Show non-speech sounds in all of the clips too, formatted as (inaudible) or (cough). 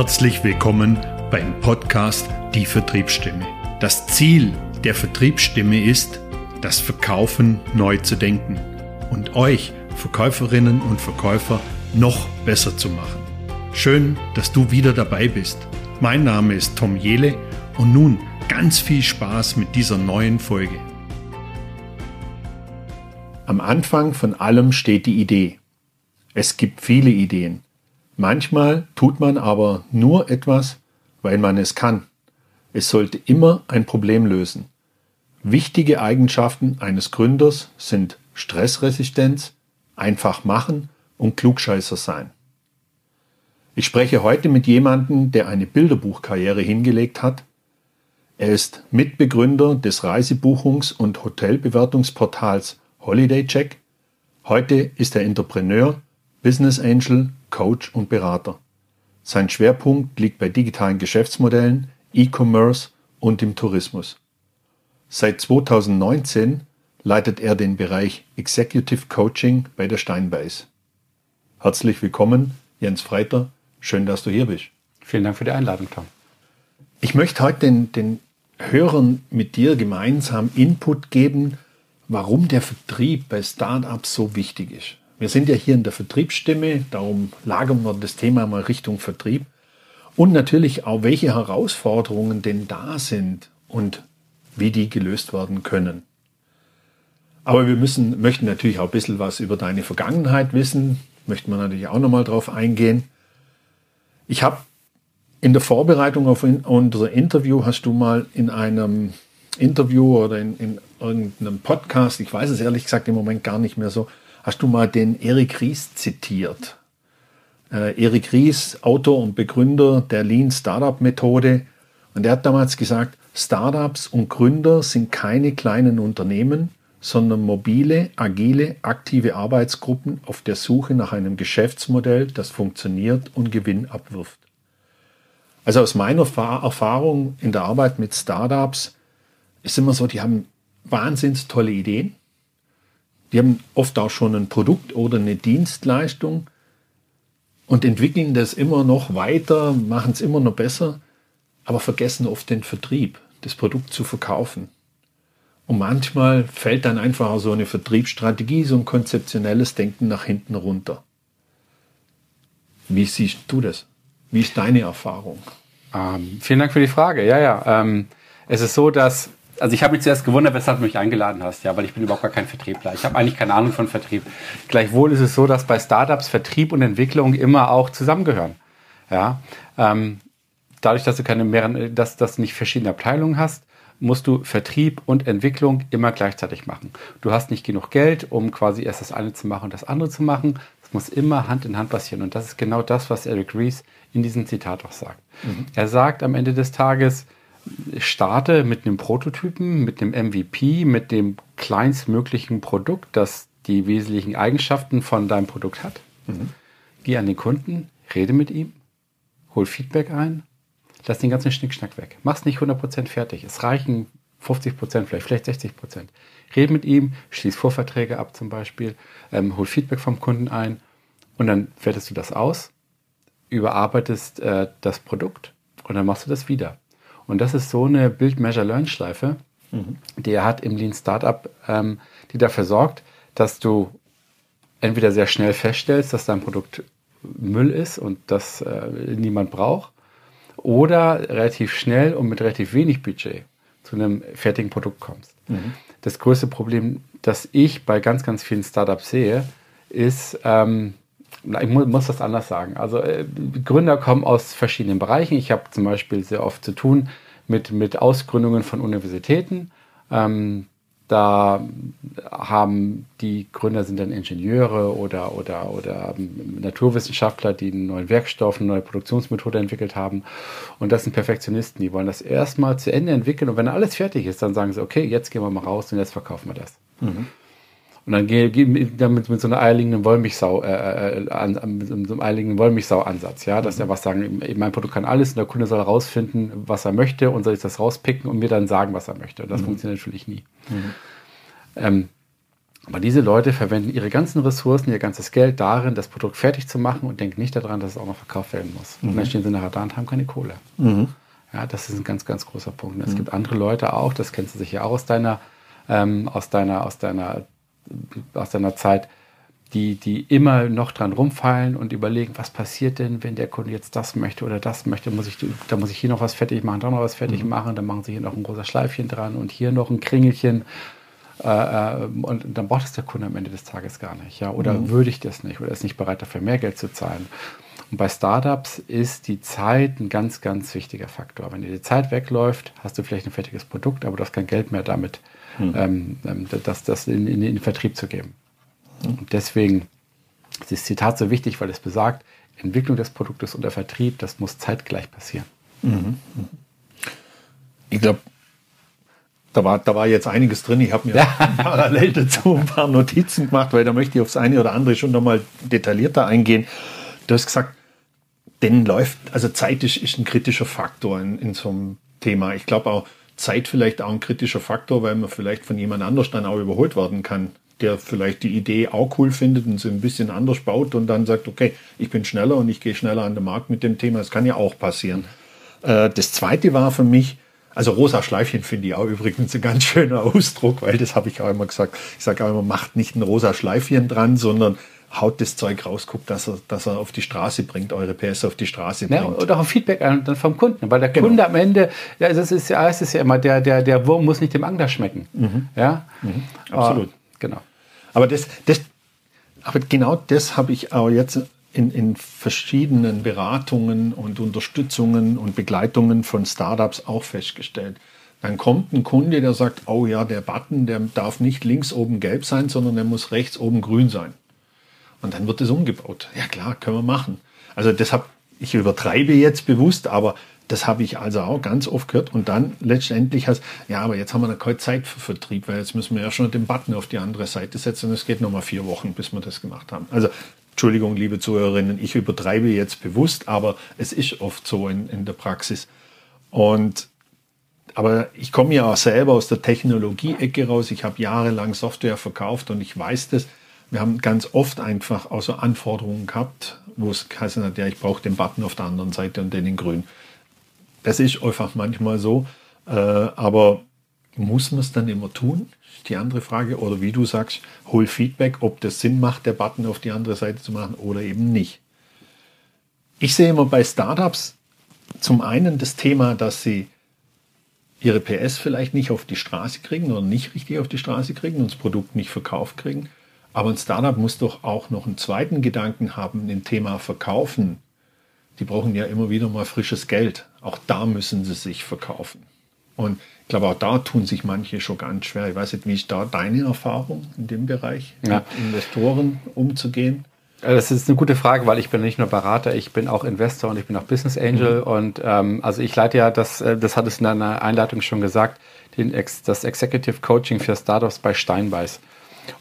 Herzlich willkommen beim Podcast Die Vertriebsstimme. Das Ziel der Vertriebsstimme ist, das Verkaufen neu zu denken und euch Verkäuferinnen und Verkäufer noch besser zu machen. Schön, dass du wieder dabei bist. Mein Name ist Tom Jele und nun ganz viel Spaß mit dieser neuen Folge. Am Anfang von allem steht die Idee. Es gibt viele Ideen. Manchmal tut man aber nur etwas, weil man es kann. Es sollte immer ein Problem lösen. Wichtige Eigenschaften eines Gründers sind Stressresistenz, einfach machen und Klugscheißer sein. Ich spreche heute mit jemandem, der eine Bilderbuchkarriere hingelegt hat. Er ist Mitbegründer des Reisebuchungs- und Hotelbewertungsportals Holiday Check. Heute ist er Entrepreneur, Business Angel Coach und Berater. Sein Schwerpunkt liegt bei digitalen Geschäftsmodellen, E-Commerce und im Tourismus. Seit 2019 leitet er den Bereich Executive Coaching bei der Steinbeiß. Herzlich willkommen, Jens Freiter. Schön, dass du hier bist. Vielen Dank für die Einladung, Tom. Ich möchte heute den, den Hörern mit dir gemeinsam Input geben, warum der Vertrieb bei Startups so wichtig ist. Wir sind ja hier in der Vertriebsstimme, darum lagern wir das Thema mal Richtung Vertrieb. Und natürlich auch, welche Herausforderungen denn da sind und wie die gelöst werden können. Aber wir müssen, möchten natürlich auch ein bisschen was über deine Vergangenheit wissen. Möchten wir natürlich auch nochmal drauf eingehen. Ich habe in der Vorbereitung auf unser Interview hast du mal in einem Interview oder in, in irgendeinem Podcast, ich weiß es ehrlich gesagt im Moment gar nicht mehr so, hast du mal den Erik Ries zitiert. Äh, Erik Ries, Autor und Begründer der Lean Startup Methode. Und er hat damals gesagt, Startups und Gründer sind keine kleinen Unternehmen, sondern mobile, agile, aktive Arbeitsgruppen auf der Suche nach einem Geschäftsmodell, das funktioniert und Gewinn abwirft. Also aus meiner Erfahrung in der Arbeit mit Startups ist immer so, die haben wahnsinns tolle Ideen, die haben oft auch schon ein Produkt oder eine Dienstleistung und entwickeln das immer noch weiter, machen es immer noch besser, aber vergessen oft den Vertrieb, das Produkt zu verkaufen. Und manchmal fällt dann einfach so eine Vertriebsstrategie, so ein konzeptionelles Denken nach hinten runter. Wie siehst du das? Wie ist deine Erfahrung? Ähm, vielen Dank für die Frage. Ja, ja. Ähm, es ist so, dass also ich habe mich zuerst gewundert, weshalb du mich eingeladen hast, ja, weil ich bin überhaupt gar kein Vertriebler. Ich habe eigentlich keine Ahnung von Vertrieb. Gleichwohl ist es so, dass bei Startups Vertrieb und Entwicklung immer auch zusammengehören. Ja, ähm, dadurch, dass du keine mehreren, dass, du nicht verschiedene Abteilungen hast, musst du Vertrieb und Entwicklung immer gleichzeitig machen. Du hast nicht genug Geld, um quasi erst das eine zu machen und das andere zu machen. Es muss immer Hand in Hand passieren. Und das ist genau das, was Eric Rees in diesem Zitat auch sagt. Mhm. Er sagt am Ende des Tages, starte mit einem Prototypen, mit dem MVP, mit dem kleinstmöglichen Produkt, das die wesentlichen Eigenschaften von deinem Produkt hat. Mhm. Geh an den Kunden, rede mit ihm, hol Feedback ein, lass den ganzen Schnickschnack weg. Mach's nicht 100% fertig. Es reichen 50%, vielleicht, vielleicht 60%. Rede mit ihm, schließ Vorverträge ab zum Beispiel, ähm, hol Feedback vom Kunden ein und dann wertest du das aus, überarbeitest äh, das Produkt und dann machst du das wieder. Und das ist so eine Build-Measure-Learn-Schleife, mhm. die er hat im Lean Startup, ähm, die dafür sorgt, dass du entweder sehr schnell feststellst, dass dein Produkt Müll ist und das äh, niemand braucht, oder relativ schnell und mit relativ wenig Budget zu einem fertigen Produkt kommst. Mhm. Das größte Problem, das ich bei ganz, ganz vielen Startups sehe, ist, ähm, ich muss das anders sagen. Also äh, Gründer kommen aus verschiedenen Bereichen. Ich habe zum Beispiel sehr oft zu tun mit, mit Ausgründungen von Universitäten. Ähm, da haben die Gründer sind dann Ingenieure oder, oder, oder Naturwissenschaftler, die einen neuen Werkstoff, eine neue Produktionsmethode entwickelt haben. Und das sind Perfektionisten, die wollen das erstmal zu Ende entwickeln. Und wenn alles fertig ist, dann sagen sie, okay, jetzt gehen wir mal raus und jetzt verkaufen wir das. Mhm. Und dann gehe ich damit mit so einer eierlegenden Wollmilchsau, äh, äh, an, mit so einem eierlegenden Wollmilchsau-Ansatz, ja, dass mhm. er was sagen, mein Produkt kann alles und der Kunde soll herausfinden, was er möchte und soll ich das rauspicken und mir dann sagen, was er möchte. Und das mhm. funktioniert natürlich nie. Mhm. Ähm, Aber diese Leute verwenden ihre ganzen Ressourcen, ihr ganzes Geld darin, das Produkt fertig zu machen und denken nicht daran, dass es auch noch verkauft werden muss. Mhm. Und dann stehen sie nachher da und haben keine Kohle. Mhm. Ja, das ist ein ganz, ganz großer Punkt. Und es mhm. gibt andere Leute auch, das kennst du sicher auch aus deiner, ähm, aus deiner, aus deiner, aus deiner Zeit, die, die immer noch dran rumfallen und überlegen, was passiert denn, wenn der Kunde jetzt das möchte oder das möchte, muss ich, da muss ich hier noch was fertig machen, da noch was fertig mhm. machen, dann machen sie hier noch ein großes Schleifchen dran und hier noch ein Kringelchen. Äh, äh, und dann braucht es der Kunde am Ende des Tages gar nicht. Ja? Oder mhm. würdigt das nicht oder ist nicht bereit dafür mehr Geld zu zahlen. Und bei Startups ist die Zeit ein ganz, ganz wichtiger Faktor. Wenn dir die Zeit wegläuft, hast du vielleicht ein fertiges Produkt, aber du hast kein Geld mehr damit, mhm. ähm, ähm das, das in, in, den Vertrieb zu geben. Mhm. Und deswegen ist das Zitat so wichtig, weil es besagt, Entwicklung des Produktes und der Vertrieb, das muss zeitgleich passieren. Mhm. mhm. Ich glaube, da war, da war jetzt einiges drin. Ich habe mir (laughs) parallel dazu ein paar Notizen gemacht, weil da möchte ich aufs eine oder andere schon nochmal detaillierter eingehen. Du hast gesagt, denn läuft, also Zeit ist, ist ein kritischer Faktor in, in so einem Thema. Ich glaube auch Zeit vielleicht auch ein kritischer Faktor, weil man vielleicht von jemand anders dann auch überholt werden kann, der vielleicht die Idee auch cool findet und sie ein bisschen anders baut und dann sagt, okay, ich bin schneller und ich gehe schneller an den Markt mit dem Thema. Das kann ja auch passieren. Äh, das zweite war für mich, also rosa Schleifchen finde ich auch übrigens ein ganz schöner Ausdruck, weil das habe ich auch immer gesagt. Ich sage auch immer, macht nicht ein rosa Schleifchen dran, sondern haut das Zeug raus, guckt, dass er, dass er auf die Straße bringt, eure PS auf die Straße bringt. Ja, oder auch Feedback dann vom Kunden, weil der genau. Kunde am Ende, ja, das ist ja, es ist ja immer, der, der, der Wurm muss nicht dem Angler schmecken. Mhm. Ja, mhm. absolut. Oh, genau. Aber das, das, aber genau das habe ich auch jetzt in, in verschiedenen Beratungen und Unterstützungen und Begleitungen von Startups auch festgestellt. Dann kommt ein Kunde, der sagt, oh ja, der Button, der darf nicht links oben gelb sein, sondern der muss rechts oben grün sein. Und dann wird es umgebaut. Ja klar, können wir machen. Also deshalb, ich übertreibe jetzt bewusst, aber das habe ich also auch ganz oft gehört. Und dann letztendlich heißt, ja, aber jetzt haben wir noch keine Zeit für Vertrieb, weil jetzt müssen wir ja schon den Button auf die andere Seite setzen und es geht noch mal vier Wochen, bis wir das gemacht haben. Also Entschuldigung, liebe Zuhörerinnen, ich übertreibe jetzt bewusst, aber es ist oft so in, in der Praxis. Und aber ich komme ja auch selber aus der Technologie-Ecke raus. Ich habe jahrelang Software verkauft und ich weiß das. Wir haben ganz oft einfach auch so Anforderungen gehabt, wo es heißt hat, ja, ich brauche den Button auf der anderen Seite und den in grün. Das ist einfach manchmal so. Äh, aber muss man es dann immer tun? Die andere Frage. Oder wie du sagst, hol Feedback, ob das Sinn macht, der Button auf die andere Seite zu machen oder eben nicht. Ich sehe immer bei Startups zum einen das Thema, dass sie ihre PS vielleicht nicht auf die Straße kriegen oder nicht richtig auf die Straße kriegen und das Produkt nicht verkauft kriegen. Aber ein Startup muss doch auch noch einen zweiten Gedanken haben, im Thema Verkaufen. Die brauchen ja immer wieder mal frisches Geld. Auch da müssen sie sich verkaufen. Und ich glaube, auch da tun sich manche schon ganz schwer. Ich weiß nicht, wie ist da deine Erfahrung in dem Bereich, ja. mit Investoren umzugehen? Das ist eine gute Frage, weil ich bin nicht nur Berater, ich bin auch Investor und ich bin auch Business Angel. Mhm. Und ähm, also ich leite ja das, äh, das hat es in einer Einleitung schon gesagt, den das Executive Coaching für Startups bei Steinbeiß.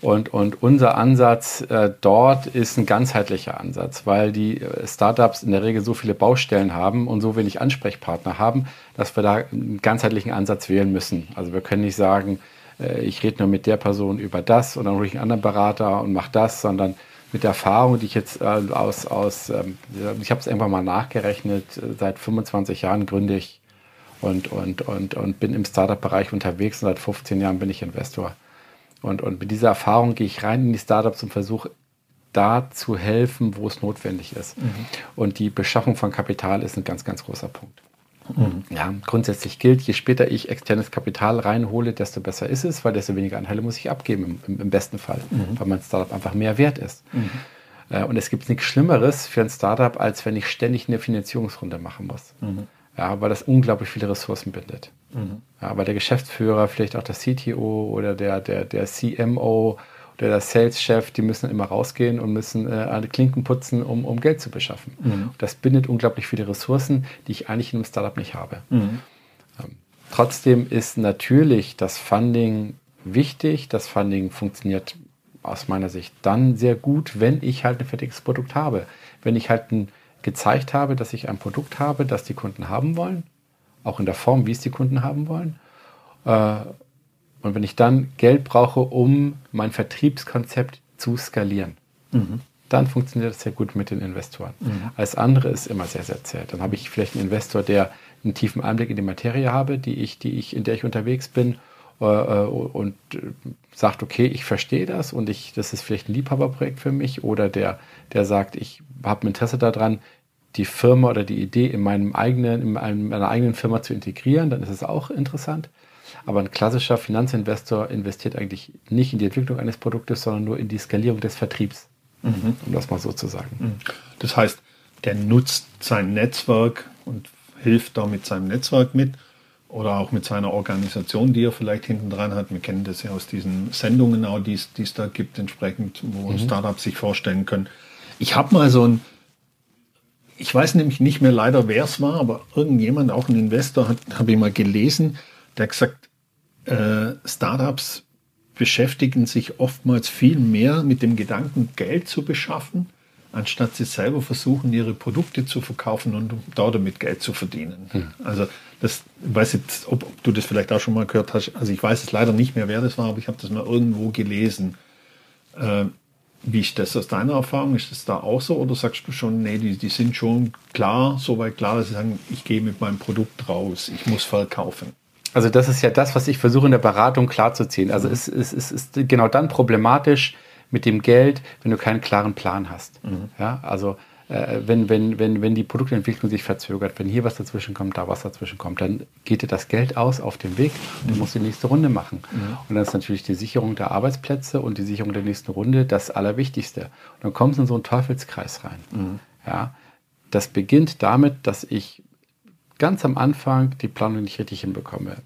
Und, und unser Ansatz äh, dort ist ein ganzheitlicher Ansatz, weil die äh, Startups in der Regel so viele Baustellen haben und so wenig Ansprechpartner haben, dass wir da einen ganzheitlichen Ansatz wählen müssen. Also wir können nicht sagen, äh, ich rede nur mit der Person über das und dann hole ich einen anderen Berater und mache das, sondern mit der Erfahrung, die ich jetzt äh, aus, aus ähm, ich habe es irgendwann mal nachgerechnet, äh, seit 25 Jahren gründe ich und, und, und, und bin im Startup-Bereich unterwegs und seit 15 Jahren bin ich Investor. Und, und mit dieser Erfahrung gehe ich rein in die Startups und versuche da zu helfen, wo es notwendig ist. Mhm. Und die Beschaffung von Kapital ist ein ganz, ganz großer Punkt. Mhm. Ja, grundsätzlich gilt, je später ich externes Kapital reinhole, desto besser ist es, weil desto weniger Anteile muss ich abgeben, im, im besten Fall, mhm. weil mein Startup einfach mehr wert ist. Mhm. Äh, und es gibt nichts Schlimmeres für ein Startup, als wenn ich ständig eine Finanzierungsrunde machen muss. Ja, weil das unglaublich viele Ressourcen bindet. Mhm. Ja, weil der Geschäftsführer, vielleicht auch der CTO oder der, der, der CMO oder der Sales-Chef, die müssen immer rausgehen und müssen äh, alle Klinken putzen, um, um Geld zu beschaffen. Mhm. Das bindet unglaublich viele Ressourcen, die ich eigentlich in einem Startup nicht habe. Mhm. Ähm, trotzdem ist natürlich das Funding wichtig. Das Funding funktioniert aus meiner Sicht dann sehr gut, wenn ich halt ein fertiges Produkt habe. Wenn ich halt ein gezeigt habe, dass ich ein Produkt habe, das die Kunden haben wollen, auch in der Form, wie es die Kunden haben wollen. Äh, Und wenn ich dann Geld brauche, um mein Vertriebskonzept zu skalieren, mhm. dann funktioniert das sehr gut mit den Investoren. Mhm. Alles andere ist immer sehr, sehr zäh. Dann habe ich vielleicht einen Investor, der einen tiefen Einblick in die Materie habe, die ich, die ich, in der ich unterwegs bin und äh, sagt, okay, ich verstehe das und ich, das ist vielleicht ein Liebhaberprojekt für mich oder der, der sagt, ich habe ein Interesse daran, die Firma oder die Idee in meinem eigenen, in meiner eigenen Firma zu integrieren, dann ist es auch interessant. Aber ein klassischer Finanzinvestor investiert eigentlich nicht in die Entwicklung eines Produktes, sondern nur in die Skalierung des Vertriebs, mhm. um das mal so zu sagen. Mhm. Das heißt, der nutzt sein Netzwerk und hilft da mit seinem Netzwerk mit oder auch mit seiner Organisation, die er vielleicht hinten dran hat. Wir kennen das ja aus diesen Sendungen auch, die es da gibt, entsprechend, wo mhm. Startups sich vorstellen können. Ich habe mal so ein, ich weiß nämlich nicht mehr leider, wer es war, aber irgendjemand, auch ein Investor, habe ich mal gelesen, der hat gesagt, äh, Startups beschäftigen sich oftmals viel mehr mit dem Gedanken, Geld zu beschaffen, anstatt sie selber versuchen, ihre Produkte zu verkaufen und da damit Geld zu verdienen. Hm. Also das ich weiß jetzt, ob, ob, du das vielleicht auch schon mal gehört hast. Also ich weiß es leider nicht mehr, wer das war, aber ich habe das mal irgendwo gelesen. Äh, wie ist das aus deiner Erfahrung? Ist das da auch so? Oder sagst du schon, nee, die, die sind schon klar, soweit klar, dass sie sagen, ich gehe mit meinem Produkt raus, ich muss verkaufen? Also das ist ja das, was ich versuche in der Beratung klarzuziehen. Also mhm. es, es, es ist genau dann problematisch mit dem Geld, wenn du keinen klaren Plan hast. Mhm. Ja, also äh, wenn, wenn, wenn, wenn die Produktentwicklung sich verzögert, wenn hier was dazwischen kommt, da was dazwischen kommt, dann geht dir das Geld aus auf dem Weg und du mhm. musst die nächste Runde machen. Mhm. Und dann ist natürlich die Sicherung der Arbeitsplätze und die Sicherung der nächsten Runde das Allerwichtigste. Und dann kommst du in so einen Teufelskreis rein. Mhm. Ja, das beginnt damit, dass ich ganz am Anfang die Planung nicht richtig hinbekomme.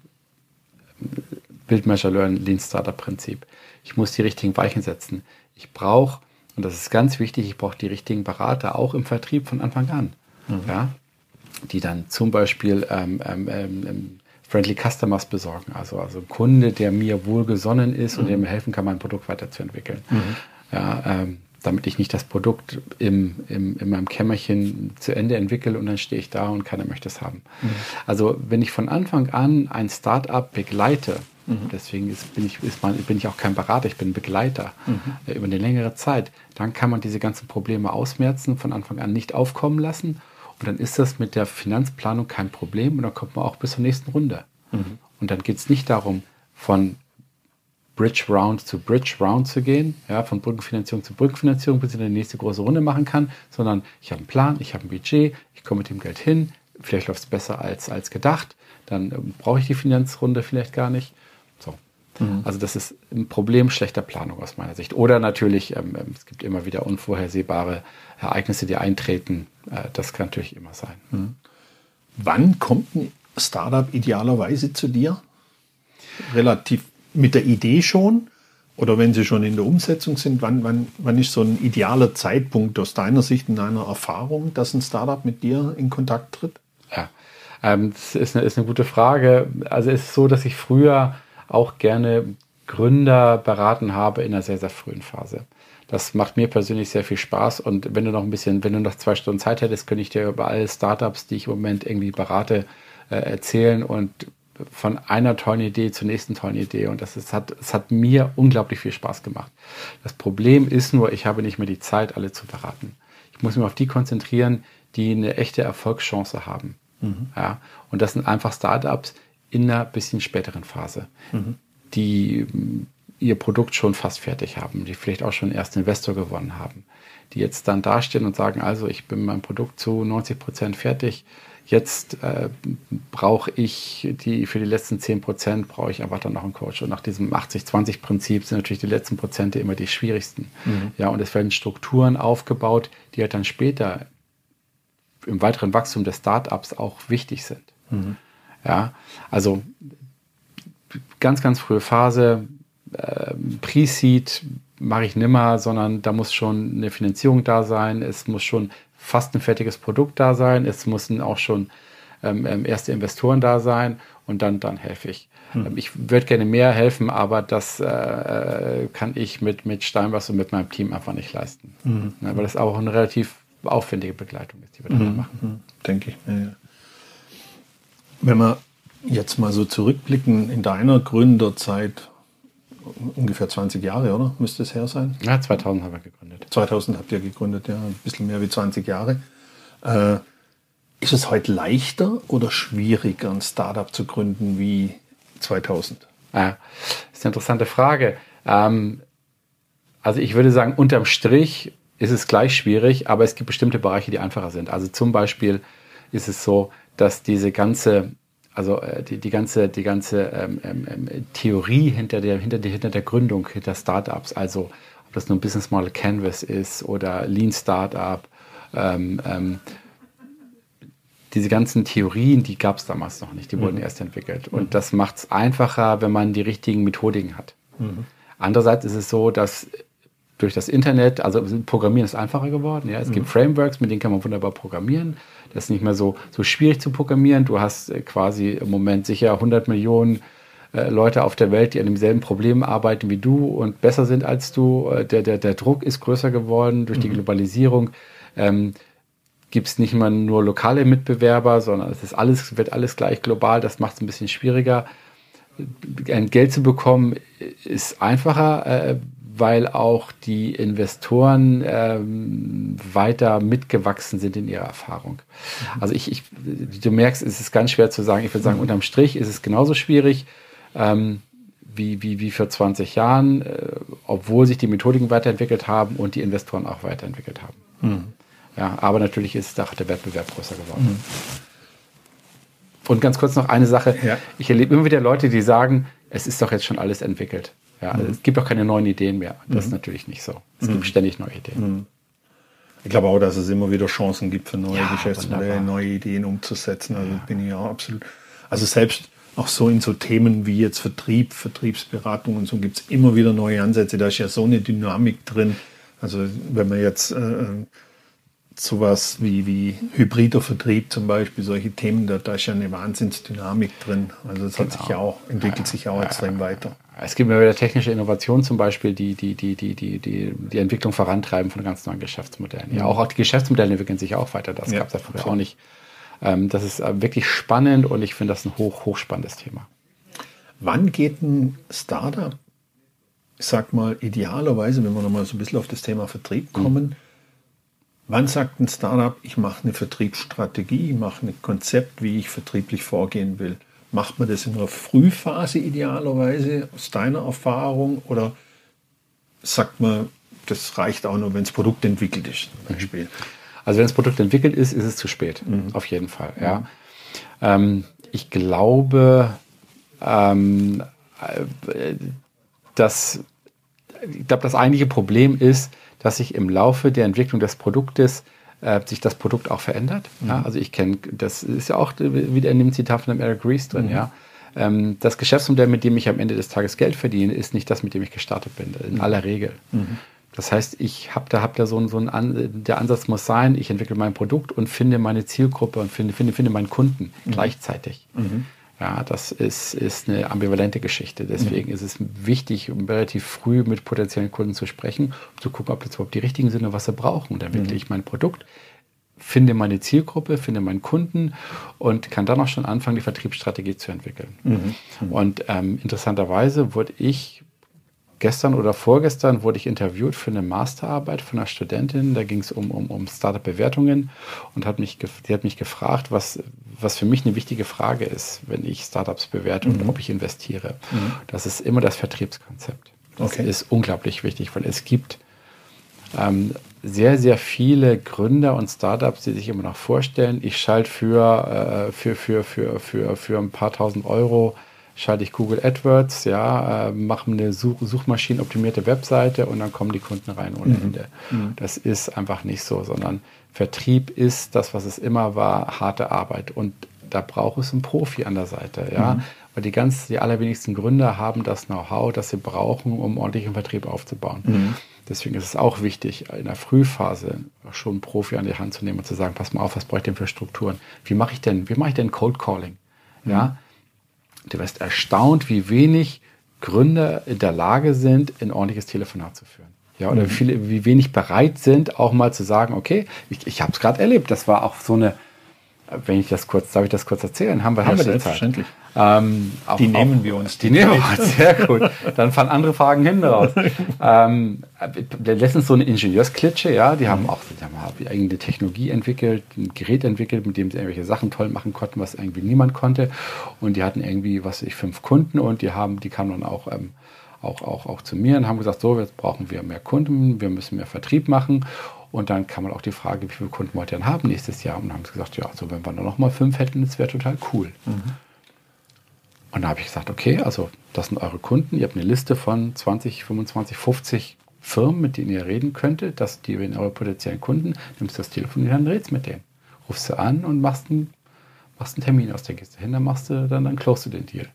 Build, Measure, Learn, Lean Startup Prinzip. Ich muss die richtigen Weichen setzen. Ich brauche und das ist ganz wichtig, ich brauche die richtigen Berater, auch im Vertrieb von Anfang an. Mhm. Ja? Die dann zum Beispiel ähm, ähm, ähm, Friendly Customers besorgen. Also, also ein Kunde, der mir wohlgesonnen ist mhm. und der mir helfen kann, mein Produkt weiterzuentwickeln. Mhm. Ja, ähm, damit ich nicht das Produkt im, im, in meinem Kämmerchen zu Ende entwickle und dann stehe ich da und keiner möchte es haben. Mhm. Also wenn ich von Anfang an ein Startup begleite, Mhm. Deswegen ist, bin, ich, ist man, bin ich auch kein Berater, ich bin Begleiter mhm. Äh, über eine längere Zeit. Dann kann man diese ganzen Probleme ausmerzen, von Anfang an nicht aufkommen lassen. Und dann ist das mit der Finanzplanung kein Problem und dann kommt man auch bis zur nächsten Runde. Mhm. Und dann geht es nicht darum, von Bridge Round zu Bridge Round zu gehen, ja, von Brückenfinanzierung zu Brückenfinanzierung, bis ich eine nächste große Runde machen kann, sondern ich habe einen Plan, ich habe ein Budget, ich komme mit dem Geld hin, vielleicht läuft es besser als, als gedacht, dann äh, brauche ich die Finanzrunde vielleicht gar nicht Mhm. Also das ist ein Problem schlechter Planung aus meiner Sicht. Oder natürlich, ähm, ähm, es gibt immer wieder unvorhersehbare Ereignisse, die eintreten. Äh, das kann natürlich immer sein. Mhm. Wann kommt ein Startup idealerweise zu dir? Relativ mit der Idee schon? Oder wenn sie schon in der Umsetzung sind, wann, wann, wann ist so ein idealer Zeitpunkt aus deiner Sicht, in deiner Erfahrung, dass ein Startup mit dir in Kontakt tritt? Ja, ähm, das ist eine, ist eine gute Frage. Also es ist so, dass ich früher auch gerne Gründer beraten habe in einer sehr, sehr frühen Phase. Das macht mir persönlich sehr viel Spaß und wenn du noch ein bisschen, wenn du noch zwei Stunden Zeit hättest, könnte ich dir über alle Startups, die ich im Moment irgendwie berate, äh, erzählen und von einer tollen Idee zur nächsten tollen Idee und das ist, hat, es hat mir unglaublich viel Spaß gemacht. Das Problem ist nur, ich habe nicht mehr die Zeit, alle zu beraten. Ich muss mich auf die konzentrieren, die eine echte Erfolgschance haben. Mhm. Ja, und das sind einfach Startups, in einer bisschen späteren Phase, mhm. die mm, ihr Produkt schon fast fertig haben, die vielleicht auch schon erst Investor gewonnen haben, die jetzt dann dastehen und sagen, also ich bin mein Produkt zu 90 Prozent fertig, jetzt äh, brauche ich die für die letzten 10 Prozent brauche ich einfach dann noch einen Coach. Und nach diesem 80-20-Prinzip sind natürlich die letzten Prozente immer die schwierigsten. Mhm. Ja, und es werden Strukturen aufgebaut, die halt dann später im weiteren Wachstum des Startups auch wichtig sind. Mhm. Ja, also ganz, ganz frühe Phase, äh, Pre-Seed mache ich nimmer, sondern da muss schon eine Finanzierung da sein, es muss schon fast ein fertiges Produkt da sein, es müssen auch schon ähm, ähm erste Investoren da sein und dann, dann helfe ich. Hm. Ich würde gerne mehr helfen, aber das äh, äh, kann ich mit, mit Steinbach und mit meinem Team einfach nicht leisten. Mhm. Ja, weil das auch eine relativ aufwendige Begleitung ist, die wir mhm. da machen. Mhm. Denke ich. Ja, ja wenn man Jetzt mal so zurückblicken in deiner Gründerzeit, ungefähr 20 Jahre, oder? Müsste es her sein? Ja, 2000 haben wir gegründet. 2000 habt ihr gegründet, ja, ein bisschen mehr wie 20 Jahre. Äh, ist es heute leichter oder schwieriger, ein Startup zu gründen wie 2000? Ja, das ist eine interessante Frage. Ähm, also ich würde sagen, unterm Strich ist es gleich schwierig, aber es gibt bestimmte Bereiche, die einfacher sind. Also zum Beispiel ist es so, dass diese ganze also äh, die, die ganze, die ganze ähm, ähm, ähm, Theorie hinter der, hinter, der, hinter der Gründung, hinter Startups, also ob das nun Business Model Canvas ist oder Lean Startup, ähm, ähm, diese ganzen Theorien, die gab es damals noch nicht, die wurden mhm. erst entwickelt. Und mhm. das macht es einfacher, wenn man die richtigen Methodiken hat. Mhm. Andererseits ist es so, dass durch das Internet, also Programmieren ist einfacher geworden. Ja? Es gibt mhm. Frameworks, mit denen kann man wunderbar programmieren. Das ist nicht mehr so, so schwierig zu programmieren. Du hast äh, quasi im Moment sicher 100 Millionen äh, Leute auf der Welt, die an demselben Problem arbeiten wie du und besser sind als du. Äh, der, der, der Druck ist größer geworden durch die mhm. Globalisierung. Ähm, Gibt es nicht mehr nur lokale Mitbewerber, sondern es ist alles, wird alles gleich global. Das macht es ein bisschen schwieriger. Ein Geld zu bekommen ist einfacher. Äh, weil auch die Investoren ähm, weiter mitgewachsen sind in ihrer Erfahrung. Mhm. Also ich, ich, du merkst, es ist ganz schwer zu sagen. Ich würde sagen, mhm. unterm Strich ist es genauso schwierig ähm, wie, wie, wie vor 20 Jahren, äh, obwohl sich die Methodiken weiterentwickelt haben und die Investoren auch weiterentwickelt haben. Mhm. Ja, aber natürlich ist auch der Wettbewerb größer geworden. Mhm. Und ganz kurz noch eine Sache. Ja. Ich erlebe immer wieder Leute, die sagen, es ist doch jetzt schon alles entwickelt. Ja, also mhm. Es gibt auch keine neuen Ideen mehr. Das mhm. ist natürlich nicht so. Es gibt mhm. ständig neue Ideen. Mhm. Ich glaube auch, dass es immer wieder Chancen gibt für neue ja, Geschäftsmodelle, neue Ideen umzusetzen. Also ja. bin ich auch absolut. Also selbst auch so in so Themen wie jetzt Vertrieb, Vertriebsberatung und so gibt es immer wieder neue Ansätze. Da ist ja so eine Dynamik drin. Also wenn man jetzt äh, sowas wie, wie hybrider Vertrieb zum Beispiel, solche Themen, da, da ist ja eine Wahnsinnsdynamik drin. Also es genau. hat sich ja auch, entwickelt sich ja auch extrem weiter. Es gibt immer wieder technische Innovationen zum Beispiel, die die, die, die, die, die, die Entwicklung vorantreiben von ganz neuen Geschäftsmodellen. Ja, auch, auch die Geschäftsmodelle entwickeln sich auch weiter. Das ja, gab es ja früher auch nicht. Ähm, das ist äh, wirklich spannend und ich finde das ein hoch, hochspannendes Thema. Wann geht ein Startup, ich sag mal, idealerweise, wenn wir nochmal so ein bisschen auf das Thema Vertrieb kommen, mhm Wann sagt ein Startup, ich mache eine Vertriebsstrategie, ich mache ein Konzept, wie ich vertrieblich vorgehen will? Macht man das in einer Frühphase idealerweise aus deiner Erfahrung oder sagt man, das reicht auch nur, wenn das Produkt entwickelt ist, zum Beispiel? Also wenn das Produkt entwickelt ist, ist es zu spät, mhm. auf jeden Fall. Ja. Ähm, ich glaube, ähm, äh, dass ich glaube, das eigentliche Problem ist, dass sich im Laufe der Entwicklung des Produktes äh, sich das Produkt auch verändert. Mhm. Ja, also ich kenne, das ist ja auch wieder in dem Zitat von dem Eric Rees drin, mhm. ja. Ähm, das Geschäftsmodell, mit dem ich am Ende des Tages Geld verdiene, ist nicht das, mit dem ich gestartet bin, in mhm. aller Regel. Mhm. Das heißt, ich habe da, hab da so, so ein, An der Ansatz muss sein, ich entwickle mein Produkt und finde meine Zielgruppe und finde, finde, finde meinen Kunden mhm. gleichzeitig. Ja, das ist, ist eine ambivalente Geschichte. Deswegen mhm. ist es wichtig, um relativ früh mit potenziellen Kunden zu sprechen, um zu gucken, ob das überhaupt die richtigen sind und was sie brauchen. Und dann entwickle mhm. ich mein Produkt, finde meine Zielgruppe, finde meinen Kunden und kann dann auch schon anfangen, die Vertriebsstrategie zu entwickeln. Mhm. mhm. Und ähm, interessanterweise wurde ich gestern oder vorgestern wurde ich interviewt für eine Masterarbeit von einer Studentin. Da ging es um, um, um Startup-Bewertungen und hat mich, die hat mich gefragt, was, was für mich eine wichtige Frage ist, wenn ich Startups bewerte mhm. und ob ich investiere. Mhm. Das ist immer das Vertriebskonzept. Das okay. ist unglaublich wichtig, weil es gibt ähm, sehr, sehr viele Gründer und Startups, die sich immer noch vorstellen, ich schalte für, äh, für, für, für, für, für ein paar tausend Euro schalte ich Google AdWords, ja, äh, mache eine Such suchmaschinenoptimierte Webseite und dann kommen die Kunden rein ohne mhm. Ende. Mhm. Das ist einfach nicht so, sondern Vertrieb ist das, was es immer war, harte Arbeit. Und da braucht es einen Profi an der Seite, ja. Mhm. Weil die ganz, die allerwenigsten Gründer haben das Know-how, das sie brauchen, um ordentlichen Vertrieb aufzubauen. Mhm. Deswegen ist es auch wichtig, in der Frühphase schon einen Profi an die Hand zu nehmen und zu sagen, pass mal auf, was brauche ich denn für Strukturen? Wie mache ich denn, wie mache ich denn Cold Calling? Ja, mhm. Du wirst erstaunt, wie wenig Gründer in der Lage sind, ein ordentliches Telefonat zu führen. Ja, oder mhm. wie, viele, wie wenig bereit sind, auch mal zu sagen, okay, ich, ich habe es gerade erlebt. Das war auch so eine, wenn ich das kurz, darf ich das kurz erzählen? Haben wir, Ja, haben wir die Zeit? Ähm, auch, Die nehmen auch, wir uns. Die nehmen wir uns, sehr gut. Dann fallen andere Fragen hinten raus. (laughs) ähm, letztens so eine Ingenieursklitsche, ja, die haben auch die haben auch eigene Technologie entwickelt, ein Gerät entwickelt, mit dem sie irgendwelche Sachen toll machen konnten, was irgendwie niemand konnte. Und die hatten irgendwie, was weiß ich, fünf Kunden und die haben, die kamen dann auch, ähm, auch, auch, auch zu mir und haben gesagt, so, jetzt brauchen wir mehr Kunden, wir müssen mehr Vertrieb machen. Und dann kam man auch die Frage, wie viele Kunden wollt ihr denn haben nächstes Jahr? Und dann haben sie gesagt, ja, also wenn wir nur noch mal fünf hätten, das wäre total cool. Und da habe ich gesagt, okay, also das sind eure Kunden. Ihr habt eine Liste von 20, 25, 50 Firmen, mit denen ihr reden könntet. Das die sind eure potenziellen Kunden. Nimmst das Telefon und dann redest mit denen. Rufst sie an und machst einen, machst einen Termin aus. Der gehst du hin, dann machst du, dann, dann closest du den Deal.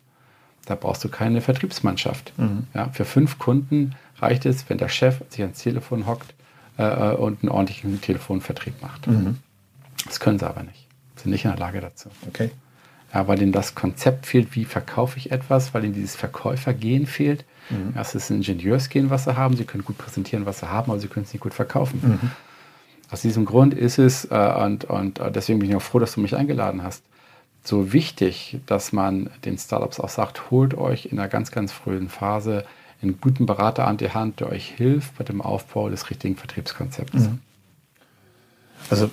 Da brauchst du keine Vertriebsmannschaft. Ja, für fünf Kunden reicht es, wenn der Chef sich ans Telefon hockt äh, und einen ordentlichen Telefonvertrieb macht. Das können sie aber nicht. Sind nicht in der Lage dazu. Okay. Ja, weil ihnen das Konzept fehlt, wie verkaufe ich etwas, weil ihnen dieses Verkäufergehen fehlt. Ja, es ist ein Ingenieursgehen, was sie haben. Sie können gut präsentieren, was sie haben, aber sie können es nicht gut verkaufen. Aus diesem Grund ist es, äh, und, und äh, deswegen bin ich auch froh, dass du mich eingeladen hast, so wichtig, dass man den Startups auch sagt, holt euch in einer ganz, ganz frühen Phase einen guten Berater an die Hand, der euch hilft bei dem Aufbau des richtigen Vertriebskonzepts. Also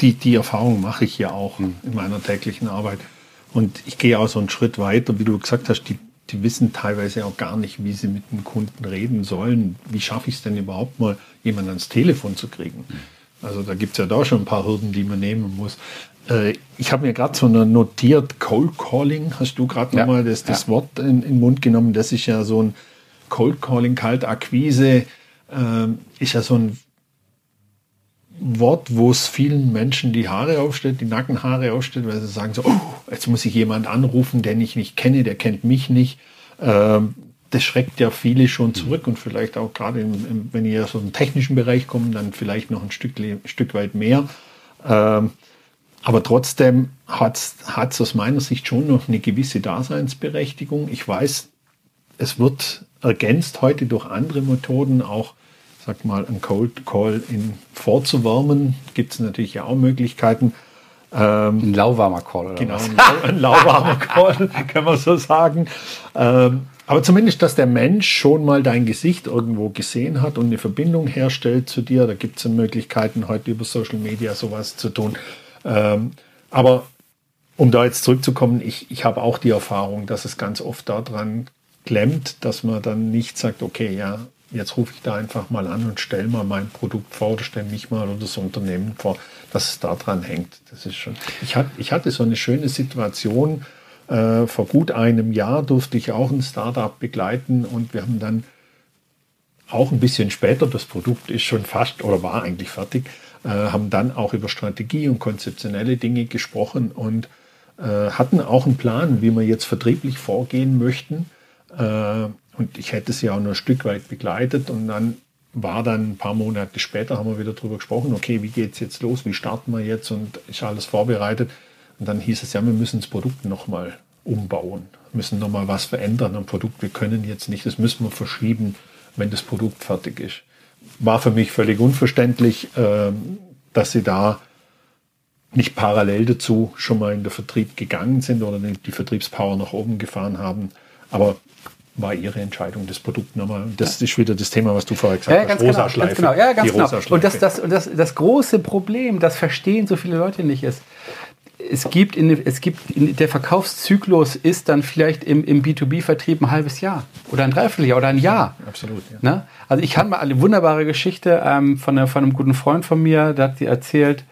die, die Erfahrung mache ich ja auch in meiner täglichen Arbeit. Und ich gehe auch so einen Schritt weiter, wie du gesagt hast, die, die wissen teilweise auch gar nicht, wie sie mit dem Kunden reden sollen. Wie schaffe ich es denn überhaupt mal, jemanden ans Telefon zu kriegen? Also da gibt es ja da schon ein paar Hürden, die man nehmen muss. Äh, ich habe mir gerade so eine notiert, Cold Calling, hast du gerade Ja. nochmal das, das Ja. Wort in, in den Mund genommen. Das ist ja so ein Cold Calling, Kaltakquise, ähm, ist ja so ein Wort, wo es vielen Menschen die Haare aufstellt, die Nackenhaare aufstellt, weil sie sagen so, oh, jetzt muss ich jemand anrufen, den ich nicht kenne, der kennt mich nicht. Ähm, das schreckt ja viele schon zurück und vielleicht auch gerade, im, im, wenn ihr so im technischen Bereich kommt, dann vielleicht noch ein Stück, Stück weit mehr. Ähm, aber trotzdem hat es aus meiner Sicht schon noch eine gewisse Daseinsberechtigung. Ich weiß, es wird ergänzt heute durch andere Methoden, auch, sag mal, ein Cold Call in vorzuwärmen. Gibt es natürlich ja auch Möglichkeiten. Ähm, Ein lauwarmer Call oder genau, was? ein, lau ein lauwarmer (laughs) Call, kann man so sagen. Ähm, aber zumindest, dass der Mensch schon mal dein Gesicht irgendwo gesehen hat und eine Verbindung herstellt zu dir. Da gibt es Möglichkeiten, heute über Social Media sowas zu tun. Ähm, aber um da jetzt zurückzukommen, ich, ich habe auch die Erfahrung, dass es ganz oft daran klemmt, dass man dann nicht sagt, okay, ja, jetzt rufe ich da einfach mal an und stelle mal mein Produkt vor oder stelle mich mal oder das Unternehmen vor, dass es daran hängt. Das ist schon. Ich, hat, ich hatte so eine schöne Situation. Äh, vor gut einem Jahr durfte ich auch ein Startup begleiten und wir haben dann auch ein bisschen später, das Produkt ist schon fast oder war eigentlich fertig, äh, haben dann auch über Strategie und konzeptionelle Dinge gesprochen und äh, hatten auch einen Plan, wie wir jetzt vertrieblich vorgehen möchten. Äh, und ich hätte sie auch nur ein Stück weit begleitet und dann war dann ein paar Monate später, haben wir wieder darüber gesprochen, okay, wie geht es jetzt los, wie starten wir jetzt und ist alles vorbereitet. Und dann hieß es ja, wir müssen das Produkt nochmal umbauen, müssen nochmal was verändern am Produkt. Wir können jetzt nicht, das müssen wir verschieben, wenn das Produkt fertig ist. War für mich völlig unverständlich, ähm, dass sie da nicht parallel dazu schon mal in den Vertrieb gegangen sind oder die Vertriebspower nach oben gefahren haben. Aber war ihre Entscheidung, das Produkt nochmal. Das ist wieder das Thema, was du vorher gesagt Ja, hast. genau, ganz genau. Ja, ganz Die genau. Und das, das, und das, das große Problem, das verstehen so viele Leute nicht, ist, es gibt, in, es gibt in, der Verkaufszyklus ist dann vielleicht im, im B2B-Vertrieb ein halbes Jahr oder ein Dreivierteljahr oder ein Jahr. Absolut, ja. Ne? Also ich kann mal eine wunderbare Geschichte ähm, von, einer, von einem guten Freund von mir, der hat die erzählt,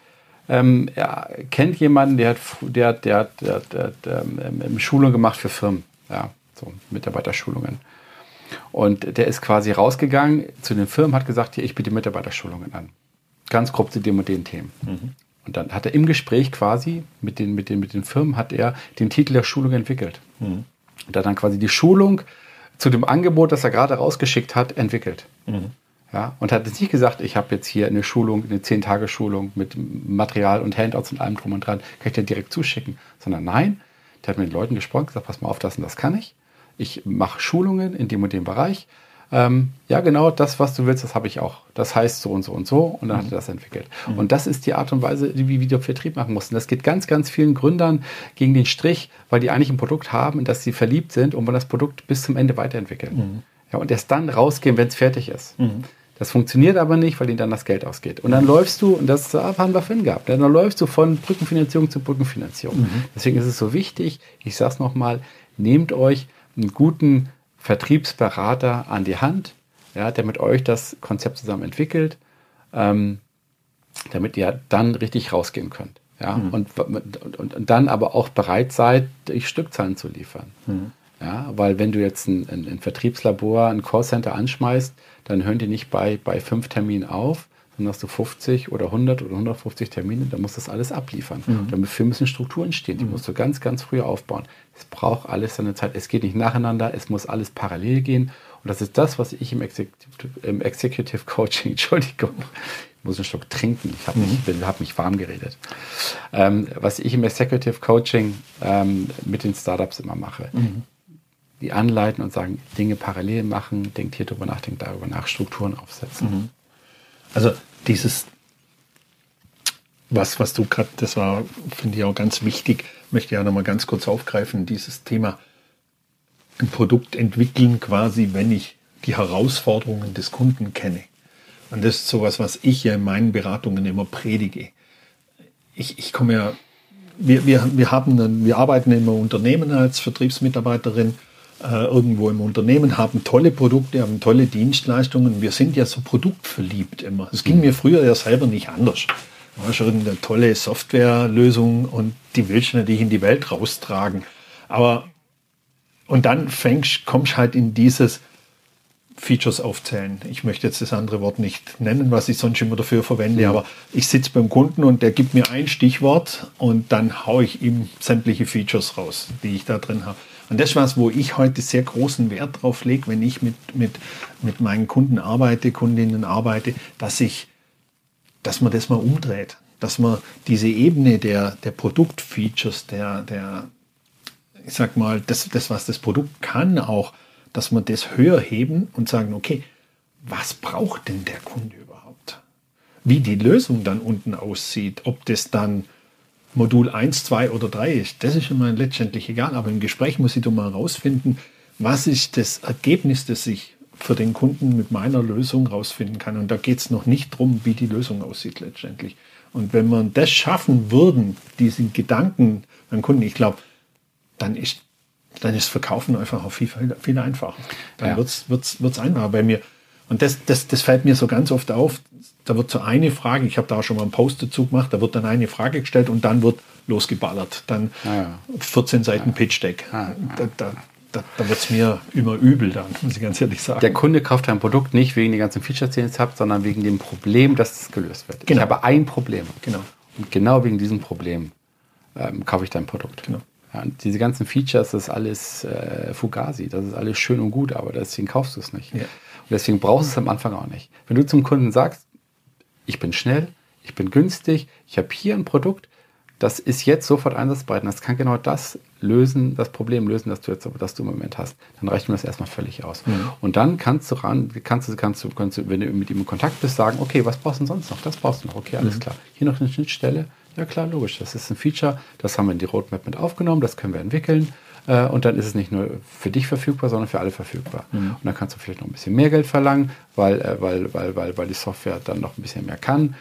ähm, er kennt jemanden, der hat, der, der, der, der, hat, ähm, ähm, Schulung gemacht für Firmen, ja, so Mitarbeiterschulungen. Und der ist quasi rausgegangen zu den Firmen, hat gesagt, hier, ich biete Mitarbeiterschulungen an. Ganz grob zu dem und den Themen. Und dann hat er im Gespräch quasi mit den, mit den, mit den Firmen, hat er den Titel der Schulung entwickelt. Und hat dann quasi die Schulung zu dem Angebot, das er gerade rausgeschickt hat, entwickelt. Ja, und hat jetzt nicht gesagt, ich habe jetzt hier eine Schulung, eine 10-Tage-Schulung mit Material und Handouts und allem drum und dran, kann ich dir direkt zuschicken. Sondern nein, der hat mit den Leuten gesprochen, gesagt, pass mal auf, das und das kann ich. Ich mache Schulungen in dem und dem Bereich. ähm, ja, genau das, was du willst, das habe ich auch. Das heißt so und so und so und dann mhm. hat er das entwickelt. Mhm. Und das ist die Art und Weise, wie, du Vertrieb machen musst. Und das geht ganz, ganz vielen Gründern gegen den Strich, weil die eigentlich ein Produkt haben, in das sie verliebt sind und wollen das Produkt bis zum Ende weiterentwickeln. Mhm. Ja, und erst dann rausgehen, wenn es fertig ist. Mhm. Das funktioniert aber nicht, weil ihnen dann das Geld ausgeht. Und dann läufst du, und das haben wir vorhin gehabt, dann läufst du von Brückenfinanzierung zu Brückenfinanzierung. Mhm. Deswegen ist es so wichtig, ich sage es nochmal, nehmt euch einen guten Vertriebsberater an die Hand, ja, der mit euch das Konzept zusammen entwickelt, ähm, damit ihr dann richtig rausgehen könnt. Ja, mhm. und, und, und, dann aber auch bereit seid, euch Stückzahlen zu liefern. Mhm. Ja, weil wenn du jetzt ein, ein, ein Vertriebslabor, ein Callcenter anschmeißt, dann hören die nicht bei, bei fünf Terminen auf, dann hast du 50 oder 100 oder 150 Termine, dann musst du das alles abliefern. Mhm. Dafür müssen Strukturen stehen, die mhm. musst du ganz, ganz früh aufbauen. Es braucht alles seine Zeit. Es geht nicht nacheinander, es muss alles parallel gehen. Und das ist das, was ich im Executive, im Executive Coaching, (laughs) Entschuldigung, ich muss einen Schluck trinken, ich habe mich, mhm. hab mich warm geredet. Ähm, was ich im Executive Coaching ähm, mit den Startups immer mache. Mhm. Die anleiten und sagen, Dinge parallel machen, denkt hier drüber nach, denkt darüber nach, Strukturen aufsetzen. Mhm. Also dieses, was, was du gerade, das war, finde ich auch ganz wichtig, möchte ich auch nochmal ganz kurz aufgreifen, dieses Thema ein Produkt entwickeln, quasi, wenn ich die Herausforderungen des Kunden kenne. Und das ist sowas, was ich ja in meinen Beratungen immer predige. Ich, ich komme ja, wir, wir, wir, haben, wir arbeiten im Unternehmen als Vertriebsmitarbeiterin äh, irgendwo im Unternehmen, haben tolle Produkte, haben tolle Dienstleistungen. Wir sind ja so produktverliebt immer. Es ging mir früher ja selber nicht anders. Du hast irgendeine tolle Softwarelösung und die willst du natürlich in die Welt raustragen. Aber und dann fängst, kommst halt in dieses Features aufzählen. Ich möchte jetzt das andere Wort nicht nennen, was ich sonst immer dafür verwende, ja. aber ich sitze beim Kunden und der gibt mir ein Stichwort und dann haue ich ihm sämtliche Features raus, die ich da drin habe. Und das ist was, wo ich heute sehr großen Wert drauf lege, wenn ich mit, mit, mit meinen Kunden arbeite, Kundinnen arbeite, dass ich, dass man das mal umdreht. Dass man diese Ebene der, der Produktfeatures, der, der, ich sag mal, das, das, was das Produkt kann, auch, dass man das höher heben und sagen, okay, was braucht denn der Kunde überhaupt? Wie die Lösung dann unten aussieht, ob das dann Modul 1, 2 oder 3 ist, das ist immer letztendlich egal. Aber im Gespräch muss ich doch mal herausfinden, was ist das Ergebnis, das ich für den Kunden mit meiner Lösung rausfinden kann. Und da geht es noch nicht darum, wie die Lösung aussieht letztendlich. Und wenn wir das schaffen würden, diesen Gedanken beim Kunden, ich glaube, dann ist, dann ist Verkaufen einfach auch viel, viel einfacher. Dann ja. wird es einfacher bei mir. Und das, das, das fällt mir so ganz oft auf. Da wird so eine Frage, ich habe da auch schon mal einen Post dazu gemacht, da wird dann eine Frage gestellt und dann wird losgeballert. Dann ah, ja. 14 Seiten ja. Pitch Deck. Ah, da, da, da, da wird es mir immer übel dann, muss ich ganz ehrlich sagen. Der Kunde kauft ein Produkt nicht wegen den ganzen Features, die ihr jetzt habt, sondern wegen dem Problem, dass es gelöst wird. Genau. Ich habe ein Problem. Genau. Und genau wegen diesem Problem ähm, kaufe ich dein Produkt. Genau. Ja, diese ganzen Features, das ist alles äh, Fugazi, das ist alles schön und gut, aber deswegen kaufst du es nicht. Ja. Und deswegen brauchst du es am Anfang auch nicht. Wenn du zum Kunden sagst, ich bin schnell, ich bin günstig, ich habe hier ein Produkt, das ist jetzt sofort einsatzbereit und das kann genau das lösen, das Problem lösen, das du jetzt, das du im Moment hast. Dann reicht mir das erstmal völlig aus. Mhm. Und dann kannst du ran, kannst du, kannst du, kannst du, wenn du mit ihm in Kontakt bist, sagen, okay, was brauchst du denn sonst noch? Das brauchst du noch, okay, alles mhm. klar. Hier noch eine Schnittstelle. Ja klar, logisch. Das ist ein Feature, das haben wir in die Roadmap mit aufgenommen, das können wir entwickeln. Äh, und dann ist es nicht nur für dich verfügbar, sondern für alle verfügbar. Mhm. Und dann kannst du vielleicht noch ein bisschen mehr Geld verlangen, weil, äh, weil, weil, weil, weil die Software dann noch ein bisschen mehr kann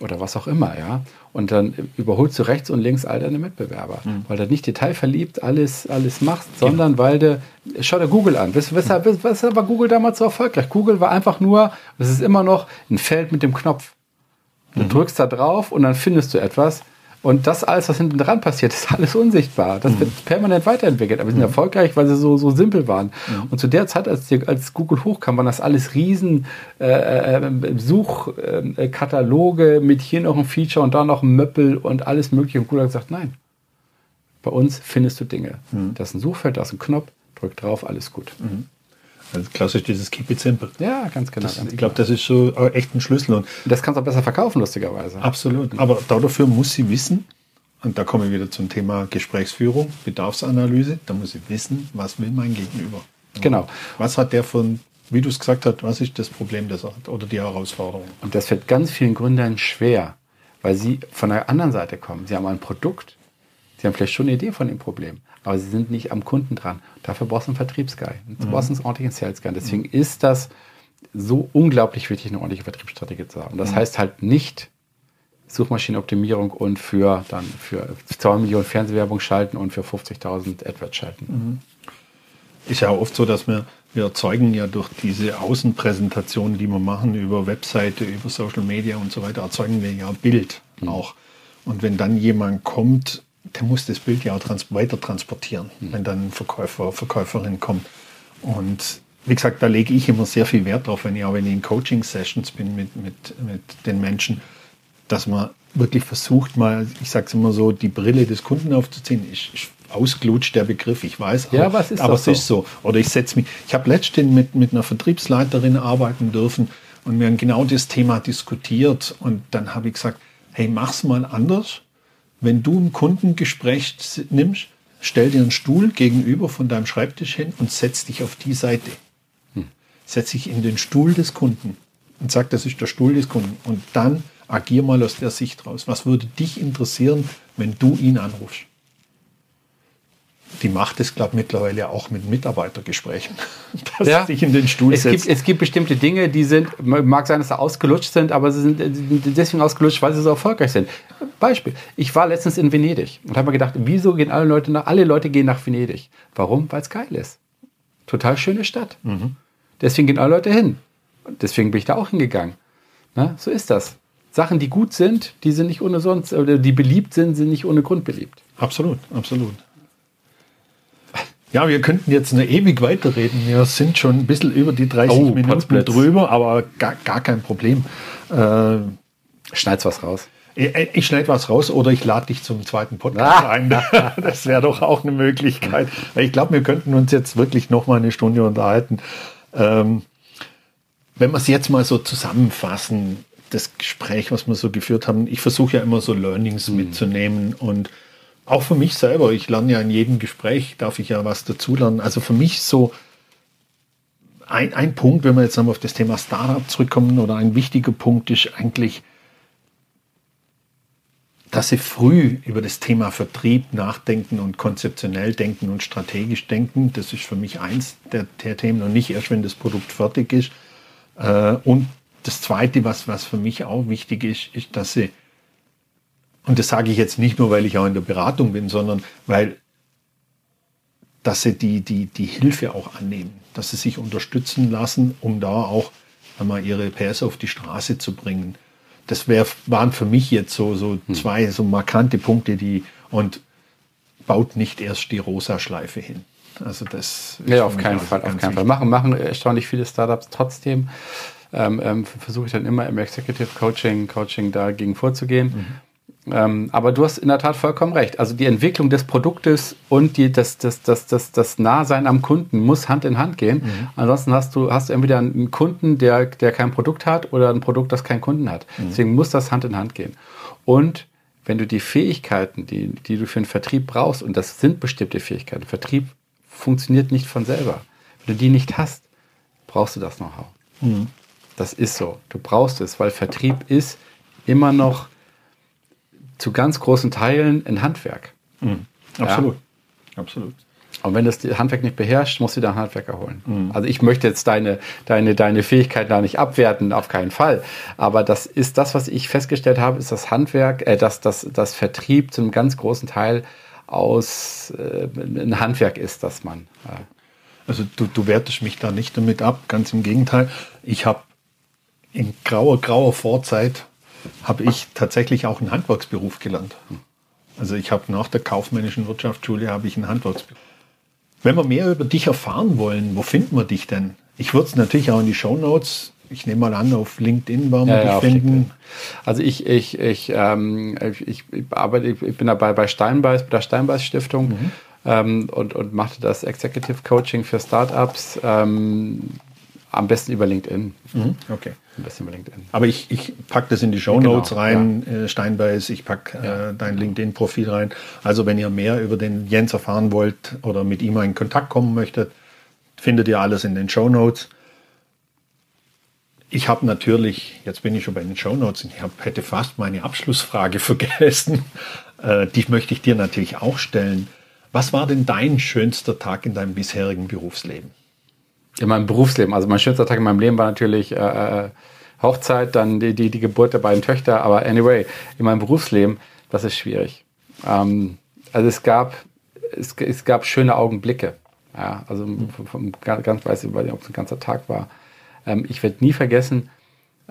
oder was auch immer, ja. Und dann überholst du rechts und links all deine Mitbewerber, mhm. weil du nicht detailverliebt alles, alles machst, sondern genau. weil du, schau dir Google an. Weshalb, weshalb war Google damals so erfolgreich? Google war einfach nur, es ist immer noch ein Feld mit dem Knopf. Du mhm. drückst da drauf und dann findest du etwas, und das alles, was hinten dran passiert, (laughs) ist alles unsichtbar. Das mhm. wird permanent weiterentwickelt. Aber sie sind mhm. erfolgreich, weil sie so, so simpel waren. Mhm. Und zu der Zeit, als, die, als Google hochkam, waren das alles riesen äh, äh, Suchkataloge äh, mit hier noch ein Feature und da noch ein Möppel und alles mögliche. Und Google hat gesagt, nein. Bei uns findest du Dinge. Mhm. Das ist ein Suchfeld, da ist ein Knopf, drück drauf, alles gut. Also klassisch dieses Keep it simple. Ja, ganz genau. Das, ganz ich glaube, das ist so echt ein Schlüssel. Und das kannst du auch besser verkaufen, lustigerweise. Absolut. Aber dafür muss sie wissen, und da komme ich wieder zum Thema Gesprächsführung, Bedarfsanalyse, da muss ich wissen, was will mein Gegenüber. Genau. Was hat der von wie du es gesagt hast, was ist das Problem das hat oder die Herausforderung? Und das fällt ganz vielen Gründern schwer, weil sie von der anderen Seite kommen. Sie haben ein Produkt, sie haben vielleicht schon eine Idee von dem Problem, aber sie sind nicht am Kunden dran. Dafür brauchst du einen Vertriebsguy. Du mhm. brauchst einen ordentlichen Sales Guy. Deswegen mhm. ist das so unglaublich wichtig, eine ordentliche Vertriebsstrategie zu haben. Das mhm. heißt halt nicht Suchmaschinenoptimierung und für dann für 2 Millionen Fernsehwerbung schalten und für 50.000 AdWords schalten. Mhm. Ist ja oft so, dass wir wir erzeugen ja durch diese Außenpräsentationen, die wir machen über Webseite, über Social Media und so weiter, erzeugen wir ja Bild mhm. auch. Und wenn dann jemand kommt, der muss das Bild ja auch trans weiter transportieren, mhm. wenn dann ein Verkäufer, Verkäuferin kommt. Und wie gesagt, da lege ich immer sehr viel Wert drauf, wenn ich auch wenn ich in Coaching-Sessions bin mit, mit, mit den Menschen, dass man wirklich versucht, mal, ich sage es immer so, die Brille des Kunden aufzuziehen. Ich, ich ausgelutscht, der Begriff, ich weiß. Ja, aber, was ist aber es so? ist so. Oder ich setze mich, ich habe letztens mit, mit einer Vertriebsleiterin arbeiten dürfen und wir haben genau das Thema diskutiert und dann habe ich gesagt, hey, mach's mal anders. Wenn du ein Kundengespräch nimmst, stell dir einen Stuhl gegenüber von deinem Schreibtisch hin und setz dich auf die Seite. Hm. Setz dich in den Stuhl des Kunden und sag, das ist der Stuhl des Kunden. Und dann agier mal aus der Sicht raus. Was würde dich interessieren, wenn du ihn anrufst? Die macht es, glaube ich, mittlerweile auch mit Mitarbeitergesprächen, (laughs) dass ja. sich in den Stuhl es setzt. Gibt, es gibt bestimmte Dinge, die sind, mag sein, dass sie ausgelutscht sind, aber sie sind deswegen ausgelutscht, weil sie so erfolgreich sind. Beispiel, ich war letztens in Venedig und habe mir gedacht, wieso gehen alle Leute nach, alle Leute gehen nach Venedig? Warum? Weil es geil ist. Total schöne Stadt. Mhm. Deswegen gehen alle Leute hin. Und deswegen bin ich da auch hingegangen. Na, so ist das. Sachen, die gut sind, die sind nicht ohne sonst, oder die beliebt sind, sind nicht ohne Grund beliebt. Absolut, absolut. Ja, wir könnten jetzt eine ewig weiterreden. Wir sind schon ein bisschen über die 30 oh, Minuten Potzblitz. drüber, aber gar, gar kein Problem. Äh, Schneid's was raus. Ich, ich schneide was raus oder ich lade dich zum zweiten Podcast ah. ein. (laughs) das wäre doch auch eine Möglichkeit. Ich glaube, wir könnten uns jetzt wirklich noch mal eine Stunde unterhalten. Ähm, wenn wir es jetzt mal so zusammenfassen, das Gespräch, was wir so geführt haben, ich versuche ja immer so Learnings mhm. mitzunehmen und auch für mich selber, ich lerne ja in jedem Gespräch, darf ich ja was dazulernen. Also für mich so ein, ein Punkt, wenn wir jetzt nochmal auf das Thema Startup zurückkommen, oder ein wichtiger Punkt ist eigentlich, dass sie früh über das Thema Vertrieb nachdenken und konzeptionell denken und strategisch denken. Das ist für mich eins der, der Themen und nicht erst, wenn das Produkt fertig ist. Äh, und das Zweite, was, was für mich auch wichtig ist, ist, dass sie und das sage ich jetzt nicht nur, weil ich auch in der Beratung bin, sondern weil, dass sie die, die, die Hilfe auch annehmen, dass sie sich unterstützen lassen, um da auch einmal ihre PS auf die Straße zu bringen. Das wär, waren für mich jetzt so, so hm. zwei so markante Punkte, die und baut nicht erst die rosa Schleife hin. Also das ja, auf keinen Fall, auf keinen Fall. Machen, machen erstaunlich viele Startups trotzdem. Ähm, ähm, versuche ich dann immer im Executive Coaching, Coaching dagegen vorzugehen. Mhm. Ähm, aber du hast in der Tat vollkommen recht. Also die Entwicklung des Produktes und die, das, das, das, das, das Nahsein am Kunden muss Hand in Hand gehen. Mhm. Ansonsten hast du, hast du entweder einen Kunden, der, der kein Produkt hat oder ein Produkt, das keinen Kunden hat. Mhm. Deswegen muss das Hand in Hand gehen. Und wenn du die Fähigkeiten, die, die du für einen Vertrieb brauchst, und das sind bestimmte Fähigkeiten, Vertrieb funktioniert nicht von selber. Wenn du die nicht hast, brauchst du das Know-how. Mhm. Das ist so. Du brauchst es, weil Vertrieb ist immer noch zu ganz großen Teilen ein Handwerk. Mhm. Absolut. Ja? Absolut. Und wenn das Handwerk nicht beherrscht, musst du dir einen Handwerker holen. Mhm. Also ich möchte jetzt deine, deine, deine Fähigkeiten da nicht abwerten, auf keinen Fall. Aber das ist das, was ich festgestellt habe, ist das Handwerk, äh, dass das, das Vertrieb zu einem ganz großen Teil aus äh, ein Handwerk ist, dass man. Äh also du, du wertest mich da nicht damit ab, ganz im Gegenteil. Ich habe in grauer, grauer Vorzeit habe ich tatsächlich auch einen Handwerksberuf gelernt. Also ich habe nach der kaufmännischen Wirtschaftsschule habe ich einen Handwerksberuf. Wenn wir mehr über dich erfahren wollen, wo finden wir dich denn? Ich würde es natürlich auch in die Show Notes ich nehme mal an, auf LinkedIn werden wir ja, dich ja, finden. Also ich, ich, ich, ähm, ich, ich, arbeite, ich bin dabei bei Steinbeiß, bei der Steinbeiß Stiftung mhm. ähm, und, und machte das Executive Coaching für Startups. Ähm, am besten über LinkedIn. Mhm. Okay. Besten über LinkedIn. Aber ich, ich packe das in die Show Notes genau, rein, ja. Äh, Steinbeiß, ich packe ja. äh, dein LinkedIn-Profil rein. Also wenn ihr mehr über den Jens erfahren wollt oder mit ihm in Kontakt kommen möchtet, findet ihr alles in den Show Notes. Ich habe natürlich, jetzt bin ich schon bei den Shownotes, ich hab, hätte fast meine Abschlussfrage (laughs) vergessen. Äh, die möchte ich dir natürlich auch stellen. Was war denn dein schönster Tag in deinem bisherigen Berufsleben? In meinem Berufsleben, also mein schönster Tag in meinem Leben war natürlich äh, äh Hochzeit, dann die, die, die Geburt der beiden Töchter. Aber anyway, in meinem Berufsleben, das ist schwierig. Ähm, also es gab, es, es gab schöne Augenblicke. Ja, also vom, vom, ganz weiß ich, ob es ein ganzer Tag war. Ähm, ich werde nie vergessen,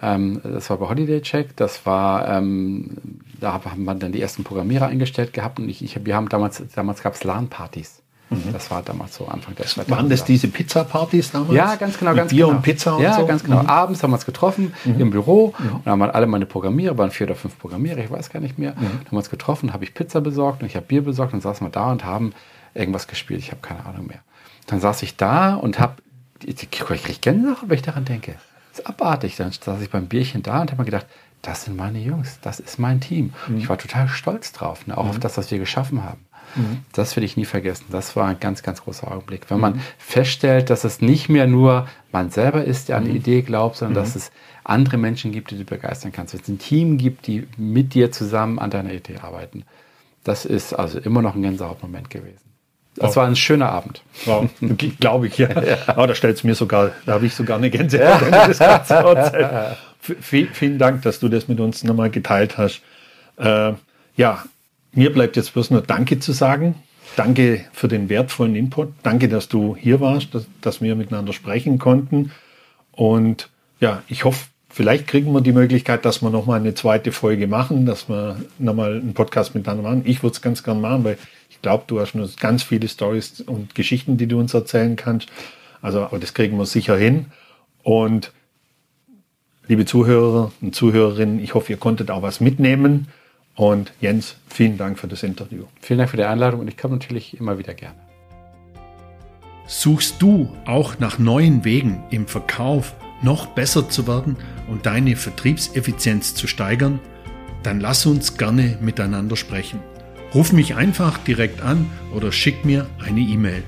ähm, das war bei Holiday Check, das war, ähm, da haben wir dann die ersten Programmierer eingestellt gehabt und ich, ich wir haben damals, damals gab es LAN-Partys. Mhm. Das war damals so Anfang der Zeit. Waren das diese Pizza-Partys damals? Ja, ganz genau. Mit ganz Bier genau. und Pizza und ja, so? ganz genau. Mhm. Abends haben wir uns getroffen mhm. im Büro und haben alle meine Programmierer, waren vier oder fünf Programmierer, ich weiß gar nicht mehr, mhm. haben wir uns getroffen, habe ich Pizza besorgt und ich habe Bier besorgt und saßen wir da und haben irgendwas gespielt. Ich habe keine Ahnung mehr. Dann saß ich da und habe, ich kriege Gänsehaut, wenn ich daran denke. Das ist abartig. Dann saß ich beim Bierchen da und habe mir gedacht, das sind meine Jungs, das ist mein Team. Mhm. Ich war total stolz drauf, ne? auch mhm. auf das, was wir geschaffen haben. Mhm. Das werde ich nie vergessen. Das war ein ganz, ganz großer Augenblick. Wenn man mhm. feststellt, dass es nicht mehr nur man selber ist, der an die mhm. Idee glaubt, sondern dass es andere Menschen gibt, die du begeistern kannst. Wenn es ein Team gibt, die mit dir zusammen an deiner Idee arbeiten. Das ist also immer noch ein Gänsehautmoment gewesen. Das war ein schöner Abend. Wow, glaube ich, ja. (laughs) ja. Aber da stellt es mir sogar, da habe ich sogar eine Gänsehaut, du das Ganze. (laughs) Vielen Dank, dass du das mit uns nochmal geteilt hast. Äh, ja, mir bleibt jetzt bloß nur Danke zu sagen. Danke für den wertvollen Input. Danke, dass du hier warst, dass, dass wir miteinander sprechen konnten. Und ja, ich hoffe, vielleicht kriegen wir die Möglichkeit, dass wir nochmal eine zweite Folge machen, dass wir nochmal einen Podcast miteinander machen. Ich würde es ganz gern machen, weil ich glaube, du hast noch ganz viele Stories und Geschichten, die du uns erzählen kannst. Also, aber das kriegen wir sicher hin. Und liebe Zuhörer und Zuhörerinnen, ich hoffe, ihr konntet auch was mitnehmen. Und Jens, vielen Dank für das Interview. Vielen Dank für die Einladung und ich komme natürlich immer wieder gerne. Suchst du auch nach neuen Wegen im Verkauf noch besser zu werden und deine Vertriebseffizienz zu steigern? Dann lass uns gerne miteinander sprechen. Ruf mich einfach direkt an oder schick mir eine E-Mail.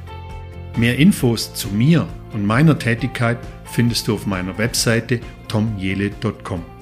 Mehr Infos zu mir und meiner Tätigkeit findest du auf meiner Webseite tomjele.com.